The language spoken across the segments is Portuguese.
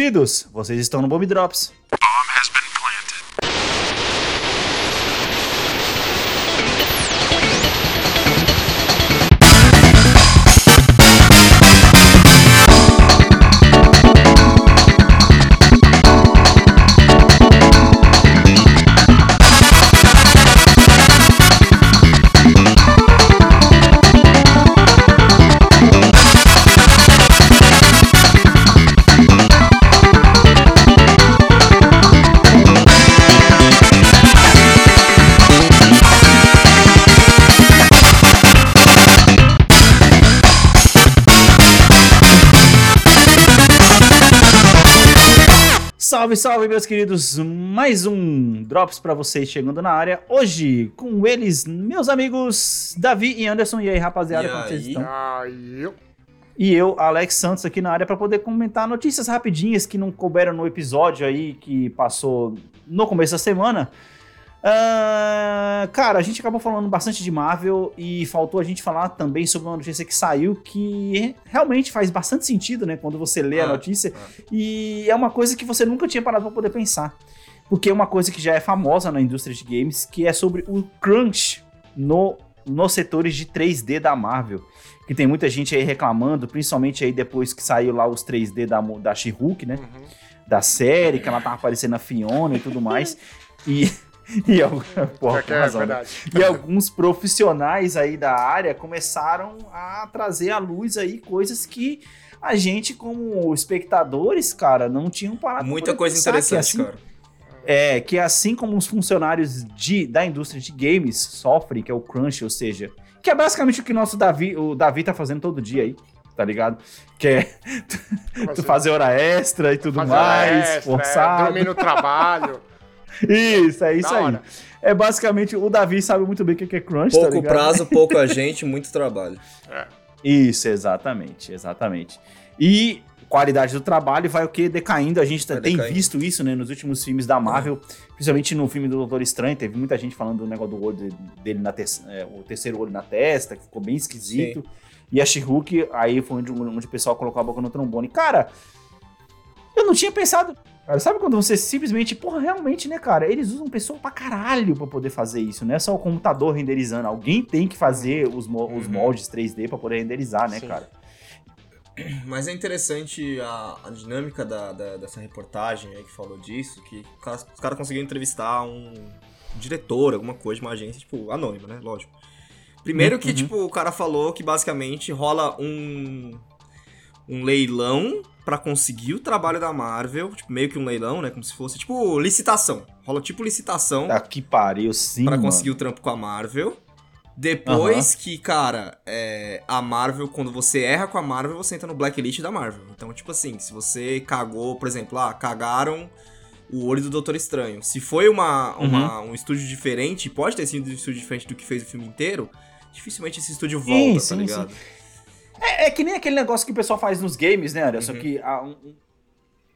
queridos, vocês estão no Bomb Drops. Salve, salve, meus queridos! Mais um Drops para vocês chegando na área. Hoje, com eles, meus amigos Davi e Anderson. E aí, rapaziada, E como vocês aí? estão? Aí, eu- E eu, Alex Santos, aqui na área para poder comentar notícias rapidinhas que não couberam no episódio aí que passou no começo da semana. Ah, cara, a gente acabou falando bastante de Marvel e faltou a gente falar também sobre uma notícia que saiu que realmente faz bastante sentido, né? Quando você lê a Ah, notícia. E é uma coisa que você nunca tinha parado para poder pensar. Porque é uma coisa que já é famosa na indústria de games, que é sobre o crunch no, nos setores de 3D da Marvel. Que tem muita gente aí reclamando, principalmente aí depois que saiu lá os 3D da, da She-Hulk, né? Uhum. Da série, que ela tava aparecendo a Fiona e tudo mais. e. E, al- porra, É é razão, né? e alguns profissionais aí da área começaram a trazer à luz aí coisas que a gente, como espectadores, cara, não tinham parado Muita coisa pensar, interessante, que assim, cara. É, que assim como os funcionários de, da indústria de games sofrem, que é o crunch, ou seja, que é basicamente o que nosso Davi, o Davi tá fazendo todo dia aí, tá ligado? Que é tu fazer hora extra e tudo fazer mais, extra, é, forçado. dormir no trabalho. Isso, é isso Da aí. hora. É basicamente, o Davi sabe muito bem o que é crunch, tá Pouco ligado? prazo, pouca gente, muito trabalho. É. Isso, exatamente, exatamente. E qualidade do trabalho vai o que decaindo. A gente tá- Vai tem decaindo. visto isso, né, nos últimos filmes da Marvel, principalmente no filme do Doutor Estranho. Teve muita gente falando do negócio do olho de- dele na te- é, o terceiro olho na testa, que ficou bem esquisito. E a She-Hulk, aí foi onde, onde o pessoal colocou a boca no trombone. Cara, eu não tinha pensado. Cara, sabe quando você simplesmente, porra, realmente, né, cara? Eles usam pessoa pra caralho pra poder fazer isso. Não é só o computador renderizando. Alguém tem que fazer os, mo- os Uhum. moldes 3D pra poder renderizar, né, Sim. cara? Mas é interessante a, a dinâmica da, da- dessa reportagem aí que falou disso, que os caras conseguiram entrevistar um diretor, alguma coisa de uma agência, tipo, anônima, né? Lógico. Primeiro que, Uhum. tipo, o cara falou que basicamente rola um, um leilão pra conseguir o trabalho da Marvel, tipo, meio que um leilão, né? Como se fosse, tipo, licitação. Rola tipo licitação. Tá que pariu, sim. Pra mano. conseguir o trampo com a Marvel. Depois que, cara, é, a Marvel, quando você erra com a Marvel, você entra no blacklist da Marvel. Então, tipo assim, se você cagou, por exemplo, ah, cagaram o olho do Doutor Estranho. Se foi uma, uma- um estúdio diferente, pode ter sido um estúdio diferente do que fez o filme inteiro, dificilmente esse estúdio Sim, volta, sim, tá ligado? É, é que nem aquele negócio que o pessoal faz nos games, né, Anderson? Uhum. Que, ah, um-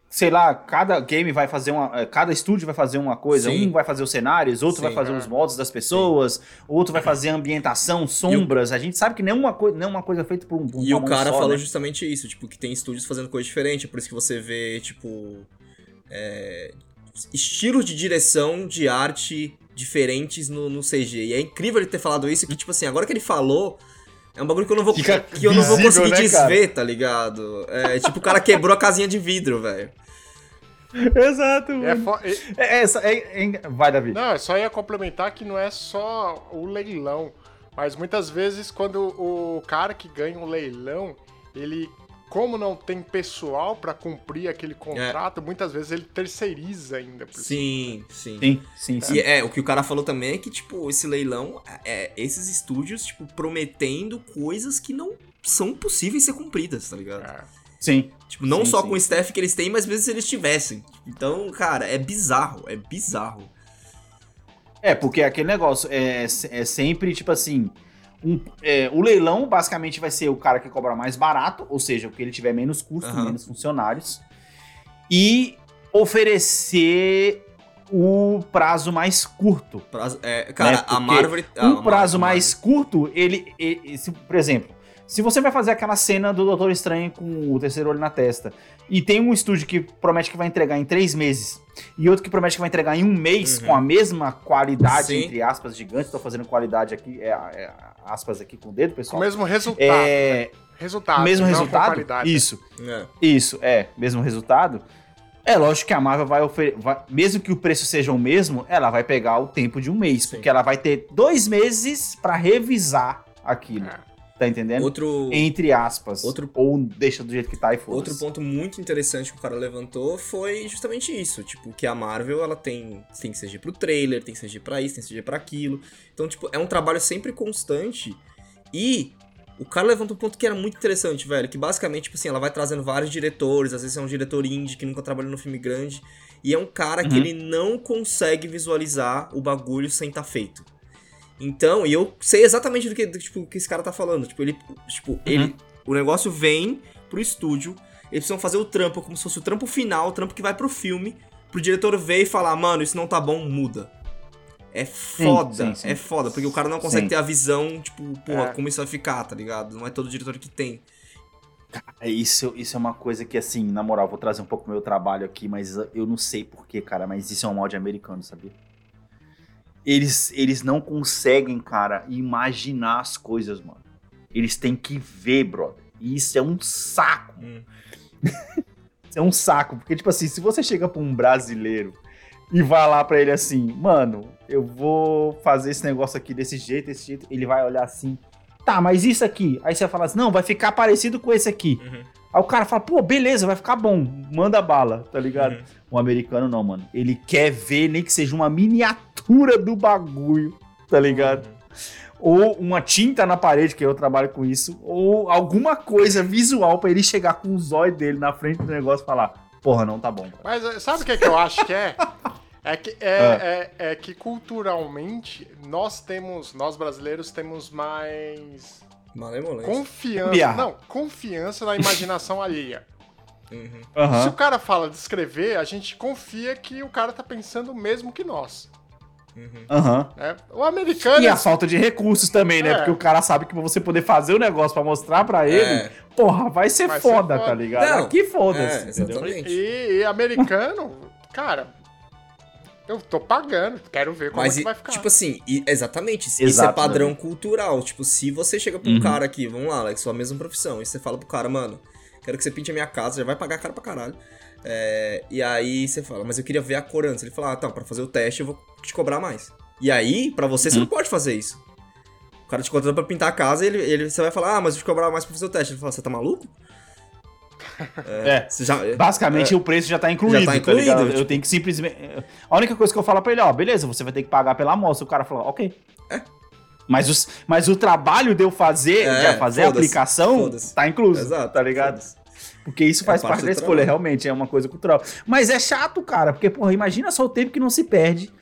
sei lá, cada game vai fazer uma. eh, Cada estúdio vai fazer uma coisa. Sim. Um vai fazer os cenários, outro Sim, vai fazer é. os modos das pessoas, outro vai fazer a ambientação, sombras. A gente sabe que nenhuma, coi nenhuma coisa é feita por um. por E o cara só, falou né? justamente isso, tipo, que tem estúdios fazendo coisa diferente, é por isso que você vê, tipo, é, estilos de direção de arte diferentes no, no CG. E é incrível ele ter falado isso, que, tipo assim, agora que ele falou, é um bagulho que eu não vou, Fica que eu não vou visível, conseguir né, cara? desver, tá ligado? É, tipo, o cara quebrou a casinha de vidro, velho. Exato, É mano. fo- É, essa, é- é- vai, Davi. Não, eu só ia complementar que não é só o leilão, mas muitas vezes quando o cara que ganha um leilão, ele, como não tem pessoal pra cumprir aquele contrato, muitas vezes ele terceiriza ainda. Sim, sim. Sim, sim, sim. E é, o que o cara falou também é que, tipo, esse leilão, é esses estúdios, tipo, prometendo coisas que não são possíveis ser cumpridas, tá ligado? É. Sim. Tipo, não Sim, só sim. com o staff que eles têm, mas mesmo se eles tivessem. Então, cara, é bizarro, é bizarro. É, porque aquele negócio é, é sempre, tipo assim. Um- é, o leilão basicamente vai ser o cara que cobra mais barato, ou seja, o que ele tiver menos custo, Aham. menos funcionários. E oferecer o prazo mais curto. Prazo- é, cara, Né, a Marvel. a um Mar- prazo a mais curto, ele, ele- se, por exemplo, Se você vai fazer aquela cena do Doutor Estranho com o terceiro olho na testa, e tem um estúdio que promete que vai entregar em três meses, e outro que promete que vai entregar em um mês Uhum. com a mesma qualidade, Sim. entre aspas, gigante, tô fazendo qualidade aqui, é, é, aspas aqui com o dedo, Com o pessoal. mesmo resultado. né? É, Resultado. mesmo resultado? qualidade. Isso. É. Isso, é, mesmo resultado. É lógico que a Marvel vai oferecer. Mesmo que o preço seja o mesmo, ela vai pegar o tempo de um mês. Sim. Porque ela vai ter dois meses pra revisar aquilo. É. Tá entendendo? Outro, Entre aspas. Outro- Ou deixa do jeito que tá e foda outro ponto muito interessante que o cara levantou foi justamente isso. Tipo, que a Marvel, ela tem, tem CG pro trailer, tem CG pra isso, tem CG pra aquilo. Então, tipo, é um trabalho sempre constante. E o cara levantou um ponto que era muito interessante, velho. Que basicamente, tipo assim, ela vai trazendo vários diretores. Às vezes é um diretor indie que nunca trabalhou no filme grande. E é um cara que Uhum. ele não consegue visualizar o bagulho sem estar feito. Então, e eu sei exatamente do que, do, tipo, que esse cara tá falando. Tipo, ele. Tipo, ele. O negócio vem pro estúdio. Eles precisam fazer o trampo como se fosse o trampo final, o trampo que vai pro filme. Pro diretor ver e falar, mano, isso não tá bom, muda. É foda, sim, sim. é foda, porque o cara não consegue Sim. ter a visão, tipo, porra, É. como isso vai ficar, tá ligado? Não é todo diretor que tem. É, Isso, isso é uma coisa que, assim, na moral, vou trazer um pouco meu trabalho aqui, mas eu não sei porquê, cara, mas isso é um molde americano, sabia? Eles, eles não conseguem, cara, imaginar as coisas, mano. Eles têm que ver, brother. E isso é um saco. Hum. Isso é um saco. Porque, tipo assim, se você chega pra um brasileiro e vai lá pra ele assim, mano, eu vou fazer esse negócio aqui desse jeito, desse jeito, ele vai olhar assim, tá, mas isso aqui. Aí você vai falar assim, não, vai ficar parecido com esse aqui. Uhum. Aí o cara fala, pô, beleza, vai ficar bom, manda bala, tá ligado? Uhum. O americano não, mano. Ele quer ver nem que seja uma miniatura do bagulho, tá ligado? Ou uma tinta na parede, que eu trabalho com isso, ou alguma coisa visual pra ele chegar com os olhos dele na frente do negócio e falar, porra, não tá bom. cara." Mas eh, sabe o que, é que eu acho que é? É que, é, é, é que culturalmente nós temos, nós brasileiros temos mais Malemolência. confiança. Gambiarra. Não, confiança na imaginação alheia. Uhum. Se o cara fala de escrever, a gente confia que o cara tá pensando o mesmo que nós. Uhum. Aham. né? O americano. E a falta de recursos também, né? É. Porque o cara sabe que pra você poder fazer o negócio pra mostrar pra ele, É. porra, vai ser Vai ser foda, foda. tá ligado? Não, Aqui foda-se, é, exatamente. E, e americano, cara, eu tô pagando, quero ver como Mas, é que vai ficar. tipo assim, e- exatamente, isso é padrão cultural. Tipo, se você chega pra um Uhum. cara aqui, vamos lá, Alex, sua mesma profissão, e você fala pro cara, mano, quero que você pinte a minha casa, já vai pagar caro pra caralho. É, e aí você fala, mas eu queria ver a cor antes. Ele fala, ah, tá, pra fazer o teste eu vou te cobrar mais. E aí, pra você, você Uhum. não pode fazer isso. O cara te contratou pra pintar a casa e ele, ele, você vai falar, ah, mas eu vou te cobrar mais pra fazer o teste. Ele fala, você tá maluco? É. Você já, Basicamente o preço já tá incluído, Já tá tá, incluído? Eu tipo- tenho que simplesmente. A única coisa que eu falo pra ele, ó, beleza, você vai ter que pagar pela amostra. O cara fala, ok. É. Mas, os, mas o trabalho de eu fazer, É, de fazer a aplicação, tá incluso. Exato, Tá ligado? Porque isso É faz parte parte do da escolha, trabalho. realmente, é uma coisa cultural. Mas é chato, cara, porque, porra, imagina só o tempo que não se perde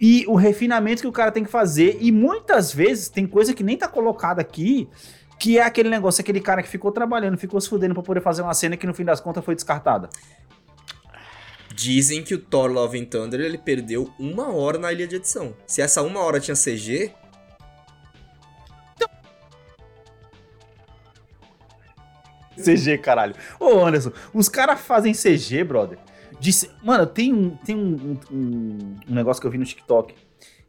e o refinamento que o cara tem que fazer. E muitas vezes tem coisa que nem tá colocada aqui, que é aquele negócio, aquele cara que ficou trabalhando, ficou se fudendo pra poder fazer uma cena que no fim das contas foi descartada. Dizem que o Thor Love and Thunder ele perdeu uma hora na ilha de edição. Se essa uma hora tinha CG, CG, caralho. Ô, Anderson, os caras fazem CG, brother. Disse, mano, tem, um, tem um, um, um negócio que eu vi no TikTok,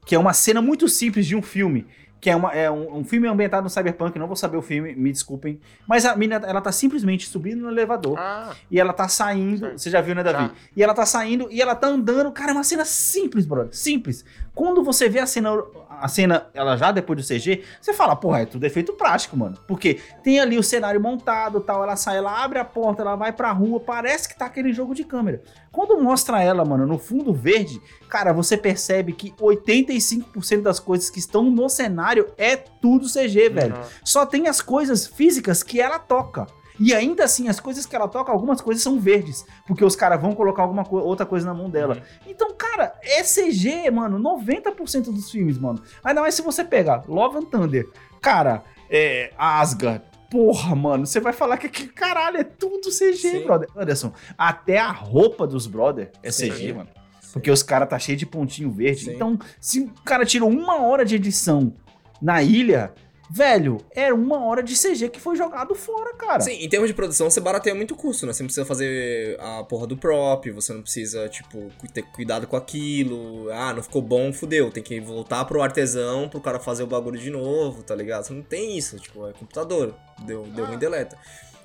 que é uma cena muito simples de um filme, que é, uma, é um, um filme ambientado no Cyberpunk, não vou saber o filme, me desculpem, mas a menina, ela tá simplesmente subindo no elevador, Ah, e ela tá saindo, Certo. você já viu, né, Davi? Já. E ela tá saindo, e ela tá andando, cara, é uma cena simples, brother, simples. Quando você vê a cena, a cena, ela já depois do CG, você fala, porra, é tudo efeito prático, mano. Porque tem ali o cenário montado, tal, ela sai, ela abre a porta, ela vai pra rua, parece que tá aquele jogo de câmera. Quando mostra ela, mano, no fundo verde, cara, você percebe que 85% das coisas que estão no cenário é tudo CG, velho. Uhum. Só tem as coisas físicas que ela toca. E ainda assim, as coisas que ela toca, algumas coisas são verdes. Porque os caras vão colocar alguma co- outra coisa na mão dela. Uhum. Então, cara, é CG, mano, 90% dos filmes, mano. Ainda mais se você pegar Love and Thunder, cara, é, Asgard. Porra, mano, você vai falar que, que caralho, é tudo CG, Sim. brother. Anderson, até a roupa dos brother é. CG, mano. Porque os caras tá cheio de pontinho verde. Sim. Então, se o cara tirou uma hora de edição na ilha, velho, era uma hora de CG que foi jogado fora, cara. Sim, em termos de produção, você barateia muito custo, né? Você não precisa fazer a porra do prop, você não precisa, tipo, ter cuidado com aquilo. Ah, não ficou bom, fudeu. Tem que voltar pro artesão pro cara fazer o bagulho de novo, tá ligado? Você não tem isso, tipo, é computador. Deu, deu ruim, deleta.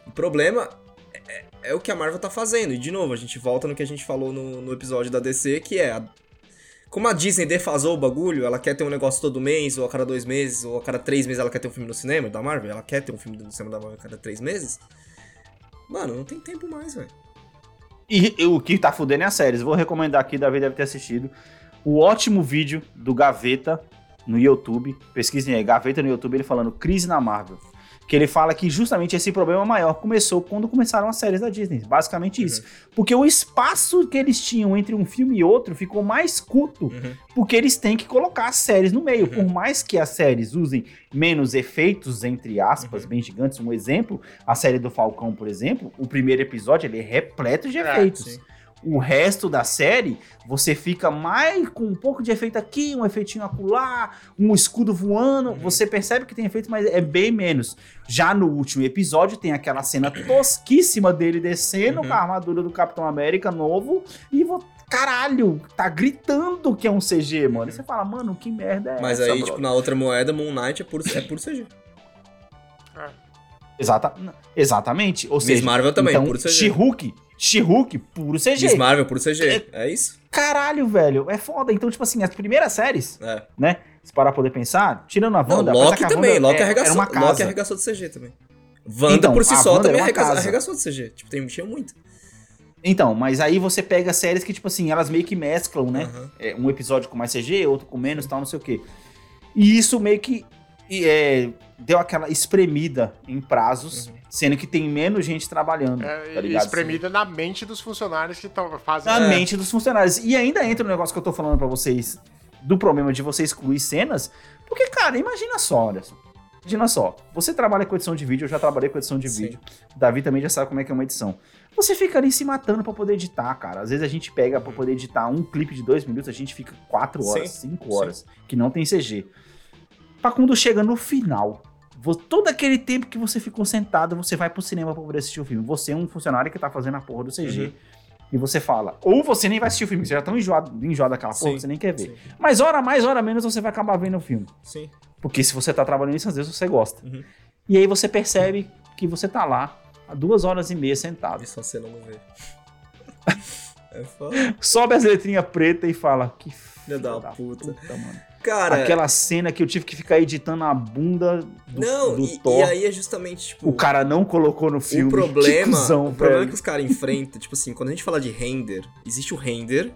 O problema é, é, o que a Marvel tá fazendo. E, de novo, a gente volta no que a gente falou no, no episódio da DC, que é a como a Disney defasou o bagulho, ela quer ter um negócio todo mês, ou a cada dois meses, ou a cada três meses ela quer ter um filme no cinema da Marvel, ela quer ter um filme no cinema da Marvel a cada três meses. Mano, não tem tempo mais, velho. E, e, o que tá fudendo é as séries. Vou recomendar aqui, Davi deve ter assistido, o ótimo vídeo do Gaveta no YouTube. Pesquisem aí, Gaveta no YouTube, ele falando crise na Marvel que ele fala que justamente esse problema maior começou quando começaram as séries da Disney. Basicamente isso. Uhum. Porque o espaço que eles tinham entre um filme e outro ficou mais curto, uhum. porque eles têm que colocar as séries no meio. Uhum. Por mais que as séries usem menos efeitos, entre aspas, uhum. bem gigantes, um exemplo, a série do Falcão, por exemplo, o primeiro episódio ele é repleto de é, efeitos. Sim o resto da série, você fica mais com um pouco de efeito aqui, um efeitinho acolá, um escudo voando. Uhum. Você percebe que tem efeito, mas é bem menos. Já no último episódio, tem aquela cena tosquíssima dele descendo uhum. com a armadura do Capitão América novo e caralho, tá gritando que é um CG, mano. E você fala, mano, que merda é Mas essa? Mas aí, tipo, na outra moeda, Moon Knight é puro, é puro CG. É. Exata, exatamente. Ou Miss seja, Marvel também, então, puro CG. She-Hulk She-Hulk, puro CG. Miss Marvel, puro CG. É, é, isso. Caralho, velho. É foda. Então, tipo assim, as primeiras séries, é. né? Se parar pra poder pensar, tirando a Wanda... Não, Loki também. Loki, é, arregaçou, uma casa. Loki arregaçou de CG também. Wanda, então, por si só, também arregaçou, arregaçou de CG. Tipo, tem, tinha muito. Então, mas aí você pega séries que, tipo assim, elas meio que mesclam, né? Uhum. É, um episódio com mais CG, outro com menos, tal, não sei o quê. E isso meio que é, deu aquela espremida em prazos, uhum. sendo que tem menos gente trabalhando. É, tá ligado? Espremida na mente dos funcionários que estão fazendo. Na é. mente dos funcionários. E ainda entra o negócio que eu tô falando para vocês do problema de você excluir cenas, porque, cara, imagina só, olha só. Imagina só, você trabalha com edição de vídeo, eu já trabalhei com edição de Sim. vídeo. O Davi também já sabe como é que é uma edição. Você fica ali se matando para poder editar, cara. Às vezes a gente pega para poder editar um clipe de dois minutos, a gente fica quatro horas, Sim. cinco horas, Sim. que não tem CG para quando chega no final, todo aquele tempo que você ficou sentado, você vai pro cinema pra poder assistir o filme. Você é um funcionário que tá fazendo a porra do CG. Uhum. E você fala, ou você nem vai assistir o filme, você já tá enjoado, enjoado daquela porra, Sim. você nem quer ver. Sim. Mas hora mais, hora menos, você vai acabar vendo o filme. Sim. Porque se você tá trabalhando isso, às vezes você gosta. Uhum. E aí você percebe que você tá lá há duas horas e meia sentado. E só você não vê. é foda. Sobe as letrinhas pretas e fala, que filho da, da puta. puta mano. Cara, aquela cena que eu tive que ficar editando a bunda do, não, do e, Thor. E aí é justamente, tipo... O cara não colocou no filme. O problema, cuzão, o problema que os caras enfrentam, tipo assim, quando a gente fala de render, existe o render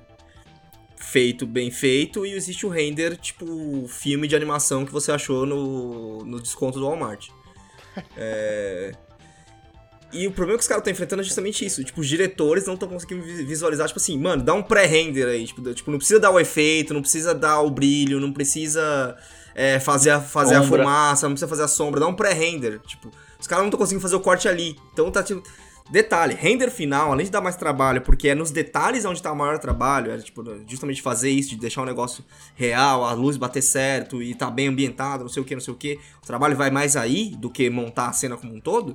feito, bem feito, e existe o render, tipo, filme de animação que você achou no, no desconto do Walmart. É... E o problema que os caras estão enfrentando é justamente isso. Tipo, os diretores não estão conseguindo visualizar, tipo assim, mano, dá um pré-render aí. Tipo, tipo, não precisa dar o efeito, não precisa dar o brilho, não precisa é, fazer, a, fazer a fumaça, não precisa fazer a sombra, dá um pré-render. Tipo, os caras não estão conseguindo fazer o corte ali. Então tá tipo. Detalhe, render final, além de dar mais trabalho, porque é nos detalhes onde tá o maior trabalho, é tipo, justamente fazer isso, de deixar o negócio real, a luz bater certo e tá bem ambientado, não sei o que, não sei o que. O trabalho vai mais aí do que montar a cena como um todo.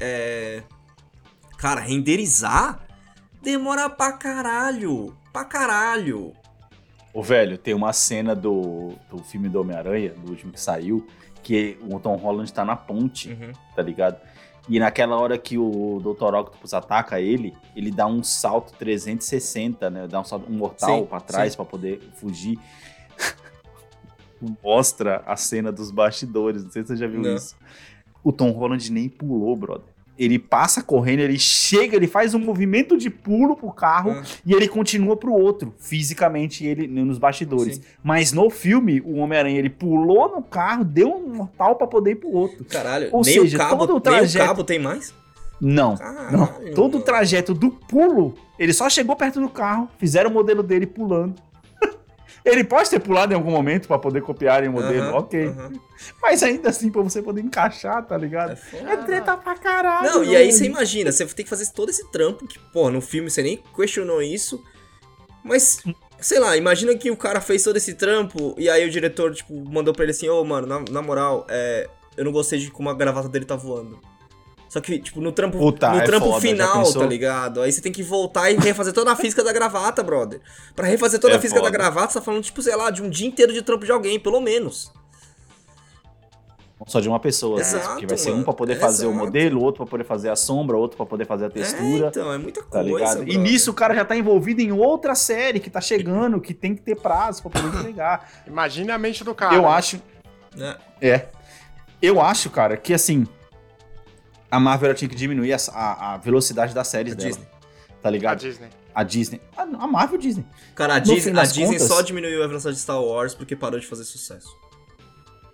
É. Cara, renderizar demora pra caralho. Pra caralho. Ô, velho, tem uma cena do, do filme do Homem-Aranha, do último que saiu, que o Tom Holland tá na ponte, uhum. tá ligado? E naquela hora que o Dr. Octopus ataca ele, ele dá um salto 360, né? Dá um salto um mortal para trás para poder fugir. Mostra a cena dos bastidores, não sei se você já viu não. isso o Tom Holland nem pulou, brother. Ele passa correndo, ele chega, ele faz um movimento de pulo pro carro ah. e ele continua pro outro, fisicamente, ele nos bastidores. Sim. Mas no filme, o Homem-Aranha, ele pulou no carro, deu um mortal para poder ir pro outro. Caralho, Ou nem seja, o cabo, todo o trajeto... nem o cabo tem mais? Não, Caralho, não. Todo o trajeto do pulo, ele só chegou perto do carro, fizeram o modelo dele pulando. Ele pode ter pulado em algum momento para poder copiar em modelo, uhum, ok. Uhum. Mas ainda assim, pra você poder encaixar, tá ligado? É, é treta pra caralho. Não, e aí você imagina, você tem que fazer todo esse trampo, que, pô, no filme você nem questionou isso. Mas, sei lá, imagina que o cara fez todo esse trampo e aí o diretor, tipo, mandou pra ele assim, ô, oh, mano, na, na moral, é, eu não gostei de como a gravata dele tá voando. Só que, tipo, no trampo, Puta, no é trampo foda, final, tá ligado? Aí você tem que voltar e refazer toda a física da gravata, brother. Pra refazer toda É a física foda. da gravata, você tá falando, tipo, sei lá, de um dia inteiro de trampo de alguém, pelo menos. Só de uma pessoa. Exato, porque vai ser um pra poder fazer o modelo, outro pra poder fazer a sombra, outro pra poder fazer a textura. É, então, é muita Tá coisa, ligado? E nisso o cara já tá envolvido em outra série que tá chegando, que tem que ter prazo pra poder entregar. Imagine a mente do cara. Eu né? acho. É. É. Eu acho, cara, que assim. A Marvel tinha que diminuir a, a- a velocidade das séries A dela. Disney. Tá A ligado? Disney. A Disney. A, a Marvel Disney. Cara, a No Disney, a Disney contas- só diminuiu a velocidade de Star Wars porque parou de fazer sucesso.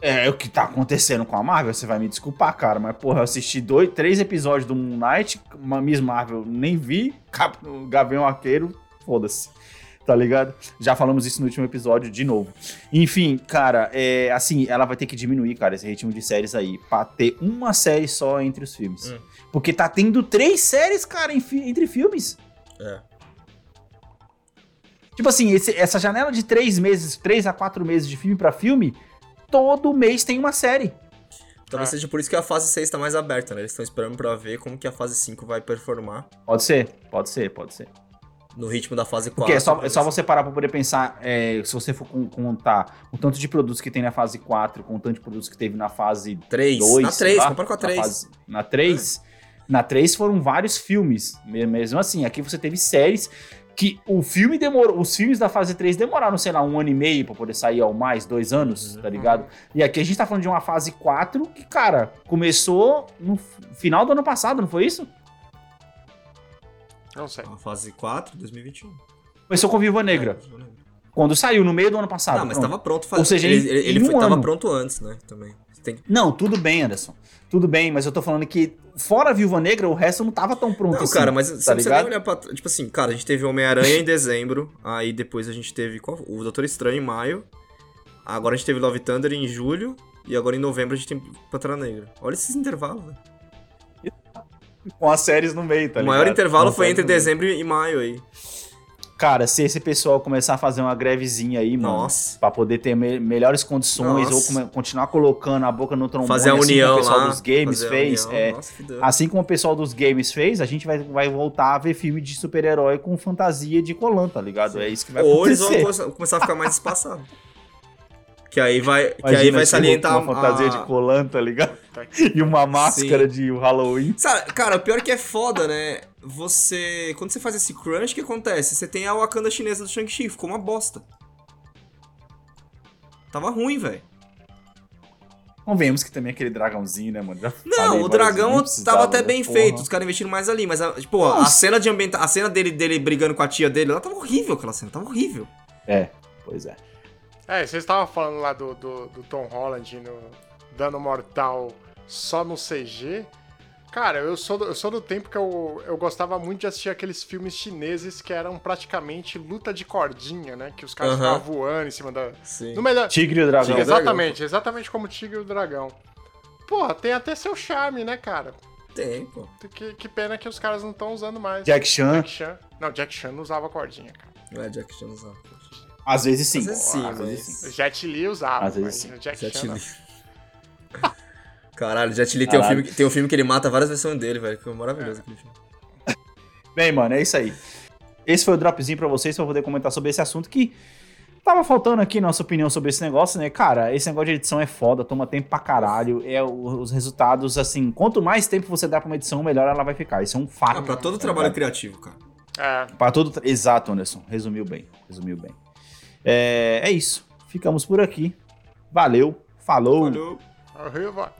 É, o que tá acontecendo com a Marvel, você vai me desculpar, cara, mas porra, eu assisti dois, três episódios do Moon Knight, uma Miss Marvel nem vi, Cap, o Gavião Arqueiro, foda-se. Tá ligado? Já falamos isso no último episódio de novo. Enfim, cara, é, assim, ela vai ter que diminuir, cara, esse ritmo de séries aí, pra ter uma série só entre os filmes. Hum. Porque tá tendo três séries, cara, entre filmes. É. Tipo assim, esse- essa janela de três meses, três a quatro meses de filme pra filme, todo mês tem uma série. Talvez Ah. seja por isso que a fase 6 tá mais aberta, né? Eles estão esperando pra ver como que a fase 5 vai performar Pode ser, pode ser, pode ser. No ritmo da fase 4. Porque é só, é só você parar pra poder pensar, é, se você for con- contar o tanto de produtos que tem na fase 4 com o tanto de produtos que teve na fase 3. 2. na 3, lá, compara com a na 3. fase- Na 3, na 3 foram vários filmes. Me- Mesmo assim, aqui você teve séries que o filme demorou. Os filmes da fase 3 demoraram, sei lá, um ano e meio pra poder sair ao mais, dois anos, Uhum. tá ligado? E aqui a gente tá falando de uma fase 4 que, cara, começou no final do ano passado, não foi isso? Não sei. A fase 4, 2021. Começou com Viúva Negra. É, Quando saiu, no meio do ano passado. Não, mas pronto. tava pronto. Ou seja, ele, ele, ele um foi, tava pronto antes, né? Também. Você Tem... Não, tudo bem, Anderson. Tudo bem, mas eu tô falando que fora a Viúva Negra, o resto não tava tão pronto Não, assim. cara, mas tá você nem ligado? olhar pra. Tipo assim, cara, a gente teve Homem-Aranha em dezembro. Aí depois a gente teve qual? o Doutor Estranho em maio. Agora a gente teve Love Thunder em julho. E agora em novembro a gente tem Pantera Negra. Olha esses intervalos, velho. Com as séries no meio, tá o ligado? maior intervalo Com foi entre dezembro e maio aí. Cara, se esse pessoal começar a fazer uma grevezinha aí, mano, Nossa. pra poder ter me- melhores condições Nossa. ou come- continuar colocando a boca no trombone, Fazer a assim união como o pessoal lá. dos games fazer a fez, união. é, Nossa, assim como o pessoal dos games fez, a gente vai, vai voltar a ver filme de super-herói com fantasia de colã, tá ligado? É isso que vai Ou eles acontecer. vão come- começar a ficar mais espaçado. que aí vai, que Imagina aí vai se salientar uma fantasia a- de colã, tá ligado? Tá aqui. E uma máscara de Halloween. Sabe, cara, o pior é que é foda, né? Você. Quando você faz esse crunch, o que acontece? Você tem a Wakanda chinesa do Shang-Chi, ficou uma bosta. Tava ruim, velho. Convenhamos que também aquele dragãozinho, né, mano? Já Não, o vezes, dragão não tava até né? bem Porra. feito, os caras investiram mais ali, mas a, tipo, a cena de ambienta... a cena dele, dele brigando com a tia dele, ela tava horrível aquela cena, tava horrível. É, pois é. É, vocês estavam falando lá do, do, do Tom Holland no dano mortal só no CG. Cara, eu sou do, eu sou do tempo que eu, eu gostava muito de assistir aqueles filmes chineses que eram praticamente luta de cordinha, né? Que os caras Aham. ficavam voando em cima da. Sim. No melhor. Tigre e o dragão. Tigre e o dragão. exatamente, exatamente como o Tigre e o Dragão. Porra, tem até seu charme, né, cara? Tem, pô. Que, que pena que os caras não estão usando mais. Jack Chan, Jack Chan. Não, Jack Chan não usava cordinha, cara. Não é Jack Chan usava. às vezes sim. Às vezes sim, Às vezes mas- sim. O Jet Li usava, Às vezes mas sim. Jack Jet Chan não. Li. Caralho, Jet Li tem um, filme, tem um filme que ele mata várias versões dele, velho. Que é maravilhoso aquele filme. Bem, mano, é isso aí. Esse foi o dropzinho pra vocês, pra eu poder comentar sobre esse assunto que tava faltando aqui nossa opinião sobre esse negócio, né? Cara, esse negócio de edição é foda, toma tempo pra caralho. É os resultados, assim, quanto mais tempo você dá pra uma edição, melhor ela vai ficar. Isso é um fato. Ah, pra todo tá trabalho criativo, cara. É, Pra todo. Exato, Anderson. Resumiu bem. Resumiu bem. É, é isso. Ficamos por aqui. Valeu. Falou. Valeu. Arriba.